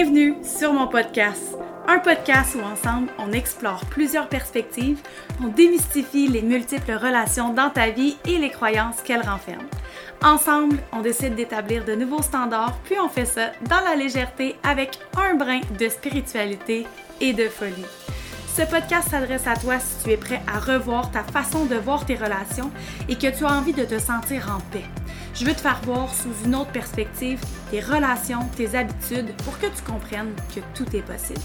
Bienvenue sur mon podcast, un podcast où ensemble on explore plusieurs perspectives, on démystifie les multiples relations dans ta vie et les croyances qu'elles renferment. Ensemble, on décide d'établir de nouveaux standards, puis on fait ça dans la légèreté avec un brin de spiritualité et de folie. Ce podcast s'adresse à toi si tu es prêt à revoir ta façon de voir tes relations et que tu as envie de te sentir en paix. Je veux te faire voir sous une autre perspective tes relations, tes habitudes pour que tu comprennes que tout est possible.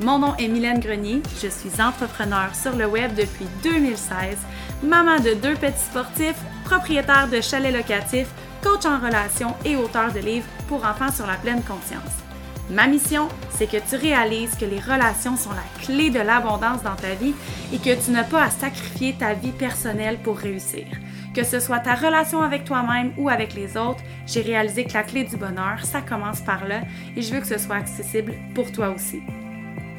Mon nom est Mylène Grenier, je suis entrepreneur sur le web depuis 2016, maman de deux petits sportifs, propriétaire de chalets locatifs, coach en relations et auteur de livres pour enfants sur la pleine conscience. Ma mission, c'est que tu réalises que les relations sont la clé de l'abondance dans ta vie et que tu n'as pas à sacrifier ta vie personnelle pour réussir. Que ce soit ta relation avec toi-même ou avec les autres, j'ai réalisé que la clé du bonheur, ça commence par là et je veux que ce soit accessible pour toi aussi.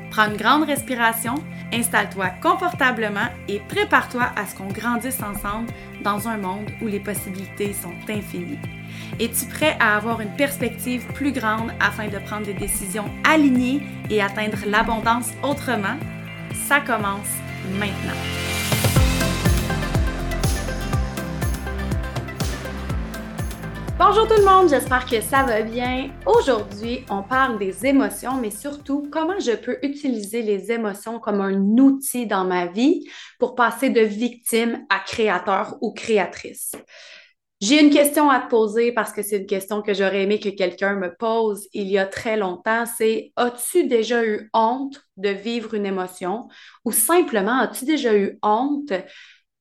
Prends une grande respiration, installe-toi confortablement et prépare-toi à ce qu'on grandisse ensemble dans un monde où les possibilités sont infinies. Es-tu prêt à avoir une perspective plus grande afin de prendre des décisions alignées et atteindre l'abondance autrement? Ça commence maintenant. Bonjour tout le monde, j'espère que ça va bien. Aujourd'hui, on parle des émotions, mais surtout comment je peux utiliser les émotions comme un outil dans ma vie pour passer de victime à créateur ou créatrice? J'ai une question à te poser parce que c'est une question que j'aurais aimé que quelqu'un me pose il y a très longtemps. C'est as-tu déjà eu honte de vivre une émotion ou simplement as-tu déjà eu honte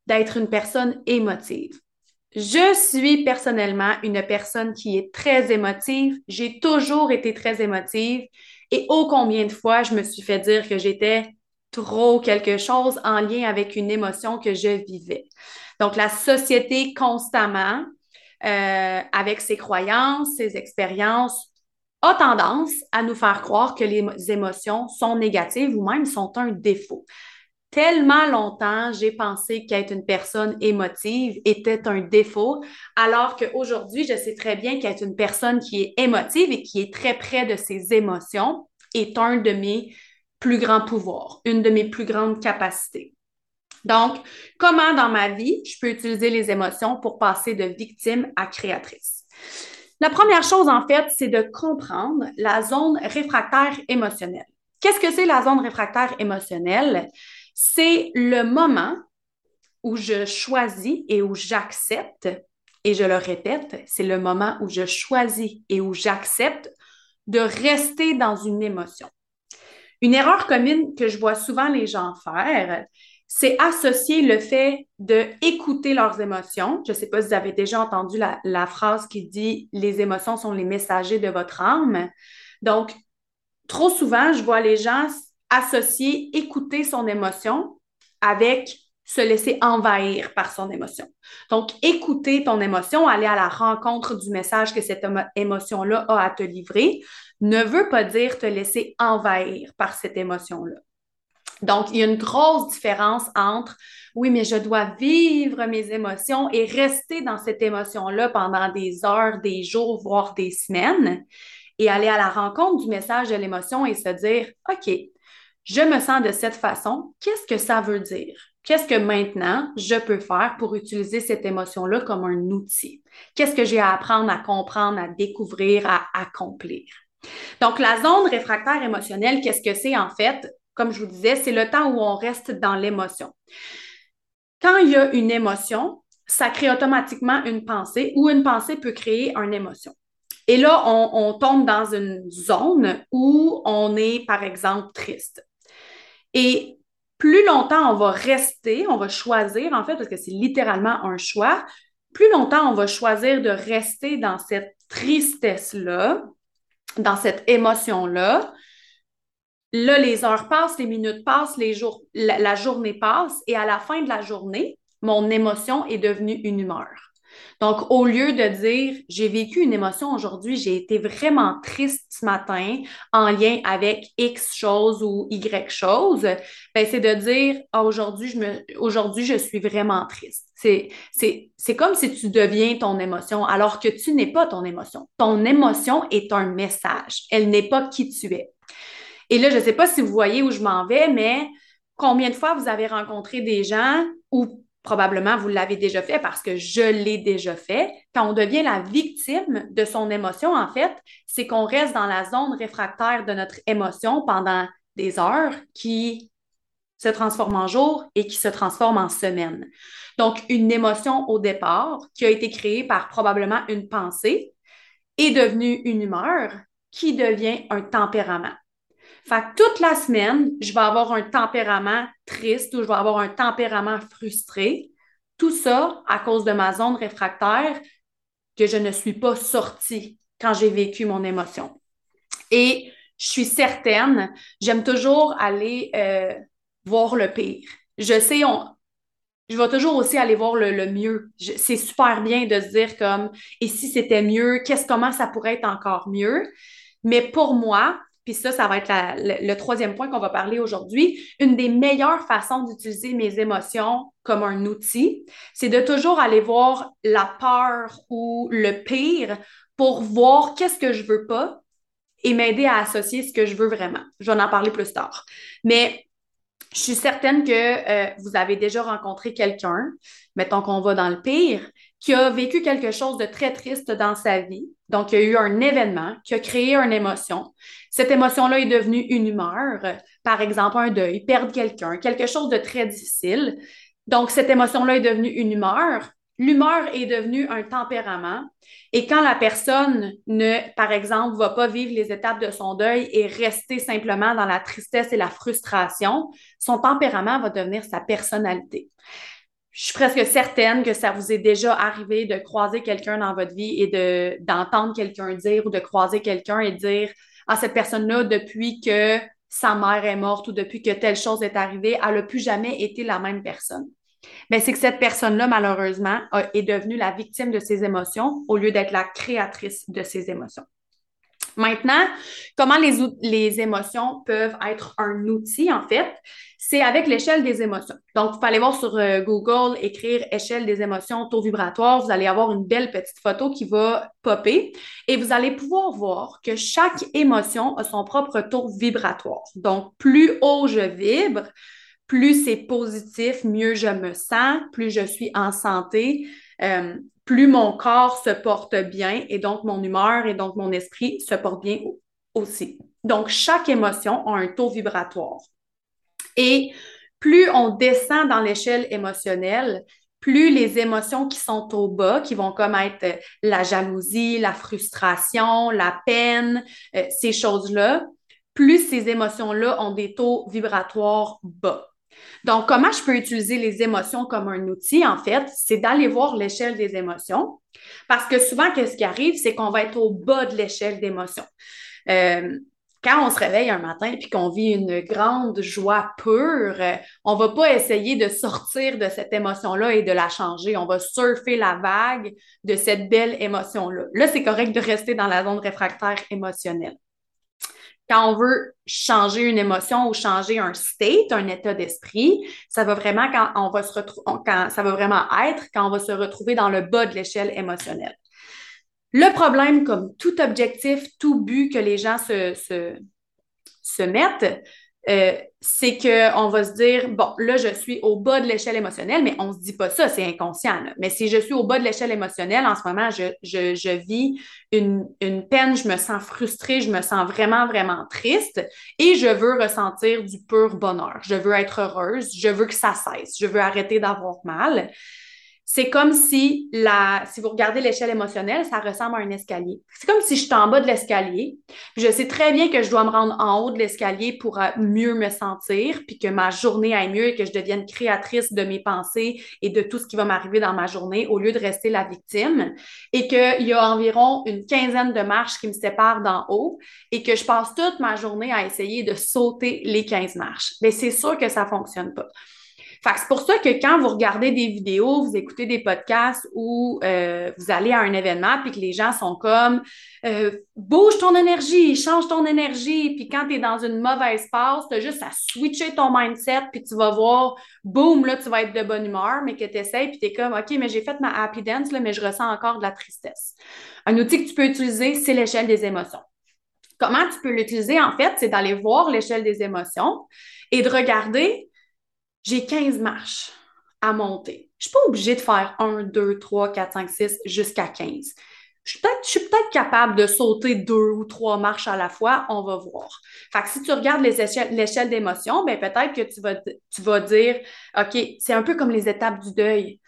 d'être une personne émotive? Je suis personnellement une personne qui est très émotive. J'ai toujours été très émotive et ô combien de fois je me suis fait dire que j'étais trop quelque chose en lien avec une émotion que je vivais. Donc, la société constamment, euh, avec ses croyances, ses expériences, a tendance à nous faire croire que les émotions sont négatives ou même sont un défaut. Tellement longtemps, j'ai pensé qu'être une personne émotive était un défaut, alors qu'aujourd'hui, je sais très bien qu'être une personne qui est émotive et qui est très près de ses émotions est un de mes plus grands pouvoirs, une de mes plus grandes capacités. Donc, comment dans ma vie je peux utiliser les émotions pour passer de victime à créatrice? La première chose, en fait, c'est de comprendre la zone réfractaire émotionnelle. Qu'est-ce que c'est la zone réfractaire émotionnelle? C'est le moment où je choisis et où j'accepte, et je le répète, c'est le moment où je choisis et où j'accepte de rester dans une émotion. Une erreur commune que je vois souvent les gens faire, c'est associer le fait d'écouter leurs émotions. Je ne sais pas si vous avez déjà entendu la, phrase qui dit les émotions sont les messagers de votre âme. Donc, trop souvent, je vois les gens associer écouter son émotion avec se laisser envahir par son émotion. Donc, écouter ton émotion, aller à la rencontre du message que cette émotion-là a à te livrer, ne veut pas dire te laisser envahir par cette émotion-là. Donc, il y a une grosse différence entre oui, mais je dois vivre mes émotions et rester dans cette émotion-là pendant des heures, des jours, voire des semaines, et aller à la rencontre du message de l'émotion et se dire, OK, je me sens de cette façon, qu'est-ce que ça veut dire? Qu'est-ce que maintenant je peux faire pour utiliser cette émotion-là comme un outil? Qu'est-ce que j'ai à apprendre, à comprendre, à découvrir, à accomplir? Donc, la zone réfractaire émotionnelle, qu'est-ce que c'est en fait? comme je vous disais, c'est le temps où on reste dans l'émotion. Quand il y a une émotion, ça crée automatiquement une pensée ou une pensée peut créer une émotion. Et là, on, tombe dans une zone où on est, par exemple, triste. Et plus longtemps on va rester, on va choisir, en fait, parce que c'est littéralement un choix, plus longtemps on va choisir de rester dans cette tristesse-là, dans cette émotion-là, Là, les heures passent, les minutes passent, les jours, la, journée passe et à la fin de la journée, mon émotion est devenue une humeur. Donc, au lieu de dire j'ai vécu une émotion aujourd'hui, j'ai été vraiment triste ce matin en lien avec X chose ou Y chose, ben, c'est de dire ah, aujourd'hui, je suis vraiment triste. C'est, c'est, comme si tu deviens ton émotion alors que tu n'es pas ton émotion. Ton émotion est un message. Elle n'est pas qui tu es. Et là, je ne sais pas si vous voyez où je m'en vais, mais combien de fois vous avez rencontré des gens ou probablement vous l'avez déjà fait parce que je l'ai déjà fait. Quand on devient la victime de son émotion, en fait, c'est qu'on reste dans la zone réfractaire de notre émotion pendant des heures qui se transforment en jours et qui se transforment en semaines. Donc, une émotion au départ qui a été créée par probablement une pensée est devenue une humeur qui devient un tempérament. Fait toute la semaine, je vais avoir un tempérament triste ou je vais avoir un tempérament frustré. Tout ça à cause de ma zone réfractaire que je ne suis pas sortie quand j'ai vécu mon émotion. Et je suis certaine, j'aime toujours aller euh, voir le pire. Je sais, on, je vais toujours aussi aller voir le, le mieux. C'est super bien de se dire comme, et si c'était mieux, qu'est-ce, comment ça pourrait être encore mieux? Mais pour moi, puis ça, ça va être le, troisième point qu'on va parler aujourd'hui. Une des meilleures façons d'utiliser mes émotions comme un outil, c'est de toujours aller voir la peur ou le pire pour voir qu'est-ce que je veux pas et m'aider à associer ce que je veux vraiment. Je vais en parler plus tard. Mais je suis certaine que euh, vous avez déjà rencontré quelqu'un, mettons qu'on va dans le pire, qui a vécu quelque chose de très triste dans sa vie. Donc, il y a eu un événement qui a créé une émotion. Cette émotion-là est devenue une humeur, par exemple un deuil, perdre quelqu'un, quelque chose de très difficile. Donc, cette émotion-là est devenue une humeur. L'humeur est devenue un tempérament. Et quand la personne ne, par exemple, va pas vivre les étapes de son deuil et rester simplement dans la tristesse et la frustration, son tempérament va devenir sa personnalité je suis presque certaine que ça vous est déjà arrivé de croiser quelqu'un dans votre vie et de, d'entendre quelqu'un dire ou de croiser quelqu'un et dire Ah, cette personne-là, depuis que sa mère est morte ou depuis que telle chose est arrivée, elle n'a plus jamais été la même personne. Mais c'est que cette personne-là, malheureusement, est devenue la victime de ses émotions au lieu d'être la créatrice de ses émotions. Maintenant, comment les, les émotions peuvent être un outil, en fait, c'est avec l'échelle des émotions. Donc, vous pouvez aller voir sur euh, Google, écrire échelle des émotions, taux vibratoire. Vous allez avoir une belle petite photo qui va popper et vous allez pouvoir voir que chaque émotion a son propre taux vibratoire. Donc, plus haut je vibre, plus c'est positif, mieux je me sens, plus je suis en santé. Euh, plus mon corps se porte bien et donc mon humeur et donc mon esprit se portent bien aussi. Donc, chaque émotion a un taux vibratoire. Et plus on descend dans l'échelle émotionnelle, plus les émotions qui sont au bas, qui vont comme être la jalousie, la frustration, la peine, euh, ces choses-là, plus ces émotions-là ont des taux vibratoires bas. Donc, comment je peux utiliser les émotions comme un outil, en fait, c'est d'aller voir l'échelle des émotions. Parce que souvent, qu'est-ce qui arrive, c'est qu'on va être au bas de l'échelle d'émotions. Euh, quand on se réveille un matin puis qu'on vit une grande joie pure, on va pas essayer de sortir de cette émotion-là et de la changer. On va surfer la vague de cette belle émotion-là. Là, c'est correct de rester dans la zone réfractaire émotionnelle quand on veut changer une émotion ou changer un state, un état d'esprit, ça va vraiment être quand on va se retrouver dans le bas de l'échelle émotionnelle. Le problème, comme tout objectif, tout but que les gens se mettent, euh, c'est qu'on va se dire, bon, là, je suis au bas de l'échelle émotionnelle, mais on ne se dit pas ça, c'est inconscient. Mais si je suis au bas de l'échelle émotionnelle, en ce moment, je, je, vis une, une, peine, je me sens frustrée, je me sens vraiment, vraiment triste et je veux ressentir du pur bonheur. Je veux être heureuse, je veux que ça cesse, je veux arrêter d'avoir mal c'est comme si la, si vous regardez l'échelle émotionnelle, ça ressemble à un escalier. C'est comme si je suis en bas de l'escalier. Je sais très bien que je dois me rendre en haut de l'escalier pour euh, mieux me sentir, puis que ma journée aille mieux et que je devienne créatrice de mes pensées et de tout ce qui va m'arriver dans ma journée au lieu de rester la victime. Et qu'il y a environ une quinzaine de marches qui me séparent d'en haut et que je passe toute ma journée à essayer de sauter les 15 marches. Mais c'est sûr que ça fonctionne pas. Fait c'est pour ça que quand vous regardez des vidéos, vous écoutez des podcasts ou euh, vous allez à un événement puis que les gens sont comme euh, bouge ton énergie, change ton énergie, puis quand tu es dans une mauvaise passe, tu as juste à switcher ton mindset puis tu vas voir, boum, là, tu vas être de bonne humeur, mais que tu essaies puis tu es comme, OK, mais j'ai fait ma happy dance, là, mais je ressens encore de la tristesse. Un outil que tu peux utiliser, c'est l'échelle des émotions. Comment tu peux l'utiliser, en fait, c'est d'aller voir l'échelle des émotions et de regarder j'ai 15 marches à monter. Je ne suis pas obligée de faire 1, 2, 3, 4, 5, 6 jusqu'à 15. Je suis peut-être capable de sauter deux ou trois marches à la fois, on va voir. Fait que si tu regardes l'échelle d'émotion, ben peut-être que tu vas, tu vas dire, OK, c'est un peu comme les étapes du deuil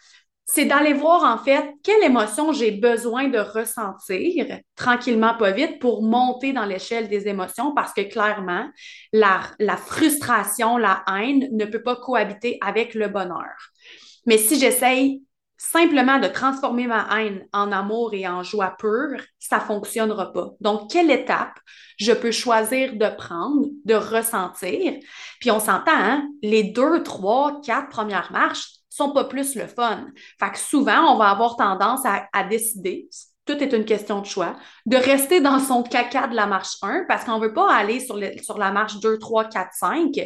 c'est d'aller voir en fait quelle émotion j'ai besoin de ressentir tranquillement, pas vite, pour monter dans l'échelle des émotions parce que clairement, la, frustration, la haine ne peut pas cohabiter avec le bonheur. Mais si j'essaye simplement de transformer ma haine en amour et en joie pure, ça fonctionnera pas. Donc, quelle étape je peux choisir de prendre, de ressentir? Puis on s'entend, hein? les deux, trois, quatre premières marches, sont pas plus le fun. Fait que souvent, on va avoir tendance à, décider, tout est une question de choix, de rester dans son caca de la marche 1 parce qu'on veut pas aller sur, la marche 2, 3, 4, 5.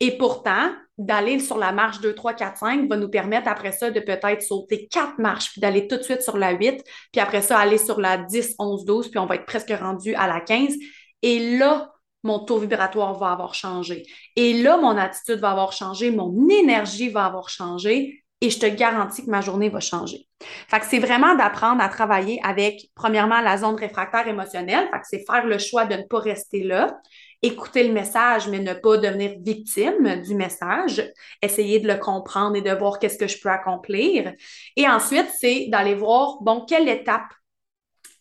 Et pourtant, d'aller sur la marche 2, 3, 4, 5 va nous permettre après ça de peut-être sauter quatre marches, puis d'aller tout de suite sur la 8, puis après ça, aller sur la 10, 11, 12, puis on va être presque rendu à la 15. Et là, mon taux vibratoire va avoir changé. Et là, mon attitude va avoir changé, mon énergie va avoir changé et je te garantis que ma journée va changer. Fait c'est vraiment d'apprendre à travailler avec, premièrement, la zone réfractaire émotionnelle. Fait c'est faire le choix de ne pas rester là, écouter le message, mais ne pas devenir victime du message, essayer de le comprendre et de voir qu'est-ce que je peux accomplir. Et ensuite, c'est d'aller voir, bon, quelle étape,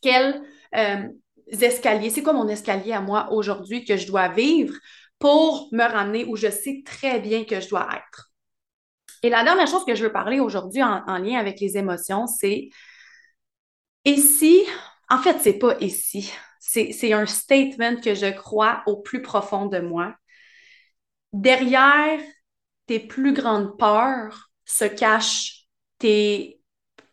quelle, euh, escaliers, c'est quoi mon escalier à moi aujourd'hui que je dois vivre pour me ramener où je sais très bien que je dois être? Et la dernière chose que je veux parler aujourd'hui en, lien avec les émotions, c'est ici, en fait, c'est pas ici, c'est un statement que je crois au plus profond de moi. Derrière tes plus grandes peurs se cachent tes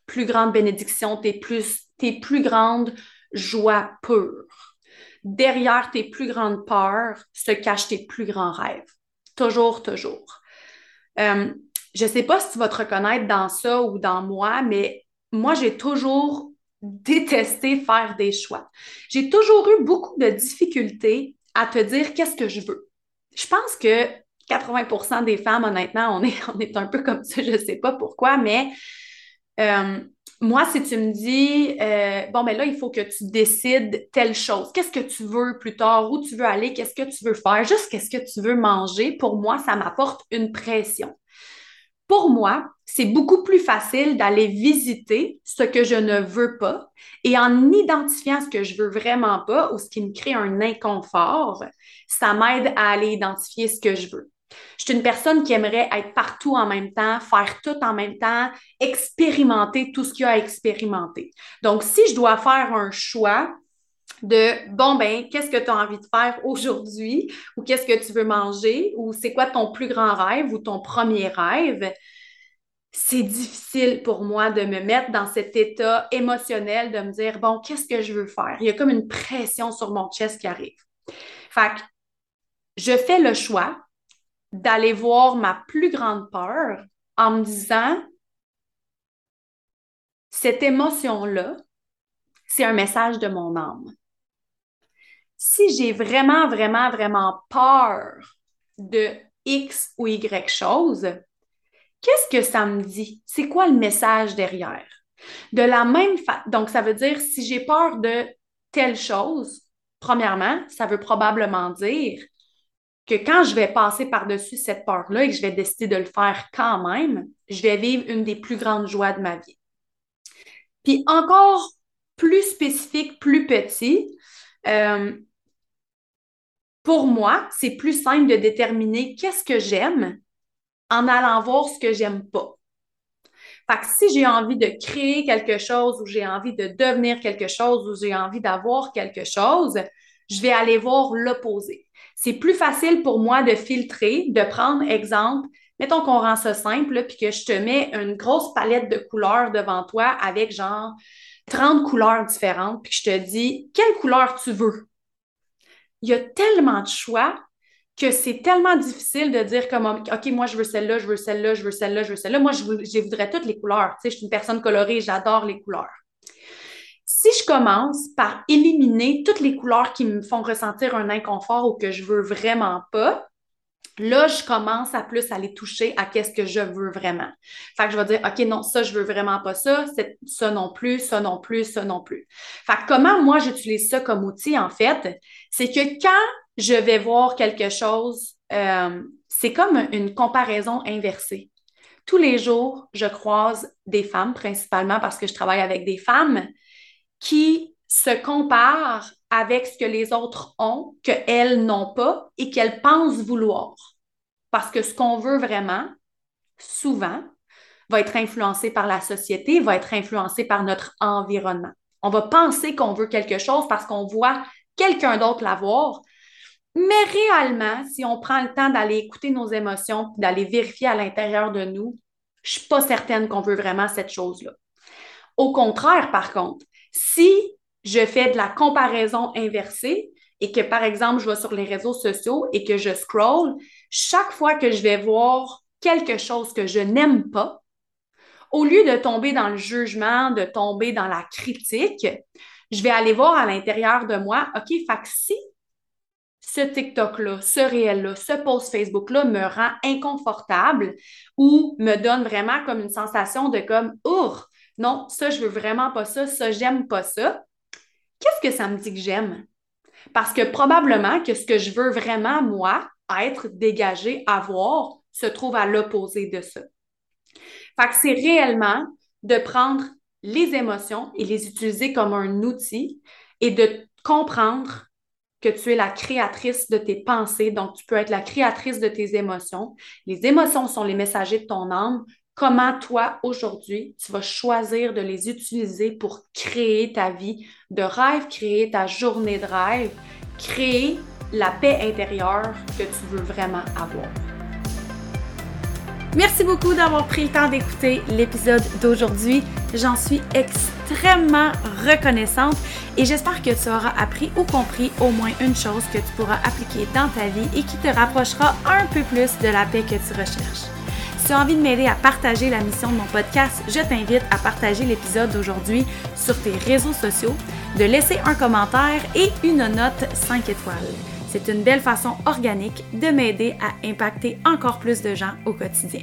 plus grandes bénédictions, tes plus, tes plus grandes joie pure. Derrière tes plus grandes peurs se cachent tes plus grands rêves. Toujours, toujours. Euh, je ne sais pas si tu vas te reconnaître dans ça ou dans moi, mais moi, j'ai toujours détesté faire des choix. J'ai toujours eu beaucoup de difficultés à te dire qu'est-ce que je veux. Je pense que 80% des femmes, honnêtement, on est, on est un peu comme ça, je ne sais pas pourquoi, mais euh, moi, si tu me dis, euh, bon, mais ben là, il faut que tu décides telle chose. Qu'est-ce que tu veux plus tard? Où tu veux aller? Qu'est-ce que tu veux faire? Juste qu'est-ce que tu veux manger? Pour moi, ça m'apporte une pression. Pour moi, c'est beaucoup plus facile d'aller visiter ce que je ne veux pas et en identifiant ce que je veux vraiment pas ou ce qui me crée un inconfort, ça m'aide à aller identifier ce que je veux. Je suis une personne qui aimerait être partout en même temps, faire tout en même temps, expérimenter tout ce qu'il y a à expérimenter. Donc, si je dois faire un choix de bon ben qu'est-ce que tu as envie de faire aujourd'hui ou qu'est-ce que tu veux manger ou c'est quoi ton plus grand rêve ou ton premier rêve c'est difficile pour moi de me mettre dans cet état émotionnel de me dire bon qu'est-ce que je veux faire? Il y a comme une pression sur mon chest qui arrive fait que je fais le choix d'aller voir ma plus grande peur en me disant, cette émotion-là, c'est un message de mon âme. Si j'ai vraiment, vraiment, vraiment peur de X ou Y chose, qu'est-ce que ça me dit? C'est quoi le message derrière? De la même façon, donc ça veut dire si j'ai peur de telle chose, premièrement, ça veut probablement dire que quand je vais passer par-dessus cette peur-là et que je vais décider de le faire quand même, je vais vivre une des plus grandes joies de ma vie. Puis encore plus spécifique, plus petit, euh, pour moi, c'est plus simple de déterminer qu'est-ce que j'aime en allant voir ce que j'aime pas. Fait que si j'ai envie de créer quelque chose ou j'ai envie de devenir quelque chose ou j'ai envie d'avoir quelque chose, je vais aller voir l'opposé c'est plus facile pour moi de filtrer, de prendre, exemple, mettons qu'on rend ça simple, puis que je te mets une grosse palette de couleurs devant toi avec genre 30 couleurs différentes, puis que je te dis quelle couleur tu veux? Il y a tellement de choix que c'est tellement difficile de dire comme OK, moi je veux celle-là, je veux celle-là, je veux celle-là, je veux celle-là. Moi, je, je voudrais toutes les couleurs. Tu sais, je suis une personne colorée, j'adore les couleurs. Si je commence par éliminer toutes les couleurs qui me font ressentir un inconfort ou que je veux vraiment pas, Là, je commence à plus aller toucher à qu'est-ce que je veux vraiment. Fait que je vais dire, OK, non, ça, je veux vraiment pas ça, ça non plus, ça non plus, ça non plus. Fait que comment moi j'utilise ça comme outil, en fait, c'est que quand je vais voir quelque chose, euh, c'est comme une comparaison inversée. Tous les jours, je croise des femmes, principalement parce que je travaille avec des femmes, qui se comparent avec ce que les autres ont, qu'elles n'ont pas et qu'elles pensent vouloir. Parce que ce qu'on veut vraiment, souvent, va être influencé par la société, va être influencé par notre environnement. On va penser qu'on veut quelque chose parce qu'on voit quelqu'un d'autre l'avoir, mais réellement, si on prend le temps d'aller écouter nos émotions, d'aller vérifier à l'intérieur de nous, je ne suis pas certaine qu'on veut vraiment cette chose-là. Au contraire, par contre, si je fais de la comparaison inversée et que, par exemple, je vais sur les réseaux sociaux et que je scroll, chaque fois que je vais voir quelque chose que je n'aime pas, au lieu de tomber dans le jugement, de tomber dans la critique, je vais aller voir à l'intérieur de moi, OK, fait que si ce TikTok-là, ce réel-là, ce post Facebook-là me rend inconfortable ou me donne vraiment comme une sensation de comme, our, non, ça, je veux vraiment pas ça, ça, j'aime pas ça qu'est-ce que ça me dit que j'aime? Parce que probablement que ce que je veux vraiment, moi, être dégagé, avoir, se trouve à l'opposé de ça. Fait que c'est réellement de prendre les émotions et les utiliser comme un outil et de comprendre que tu es la créatrice de tes pensées, donc tu peux être la créatrice de tes émotions. Les émotions sont les messagers de ton âme comment toi, aujourd'hui, tu vas choisir de les utiliser pour créer ta vie de rêve, créer ta journée de rêve, créer la paix intérieure que tu veux vraiment avoir? Merci beaucoup d'avoir pris le temps d'écouter l'épisode d'aujourd'hui. J'en suis extrêmement reconnaissante et j'espère que tu auras appris ou compris au moins une chose que tu pourras appliquer dans ta vie et qui te rapprochera un peu plus de la paix que tu recherches tu as envie de m'aider à partager la mission de mon podcast, je t'invite à partager l'épisode d'aujourd'hui sur tes réseaux sociaux, de laisser un commentaire et une note 5 étoiles. C'est une belle façon organique de m'aider à impacter encore plus de gens au quotidien.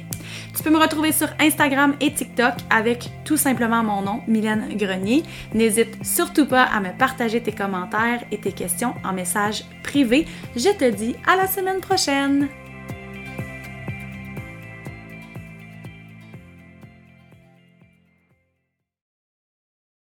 Tu peux me retrouver sur Instagram et TikTok avec tout simplement mon nom, Mylène Grenier. N'hésite surtout pas à me partager tes commentaires et tes questions en message privé. Je te dis à la semaine prochaine!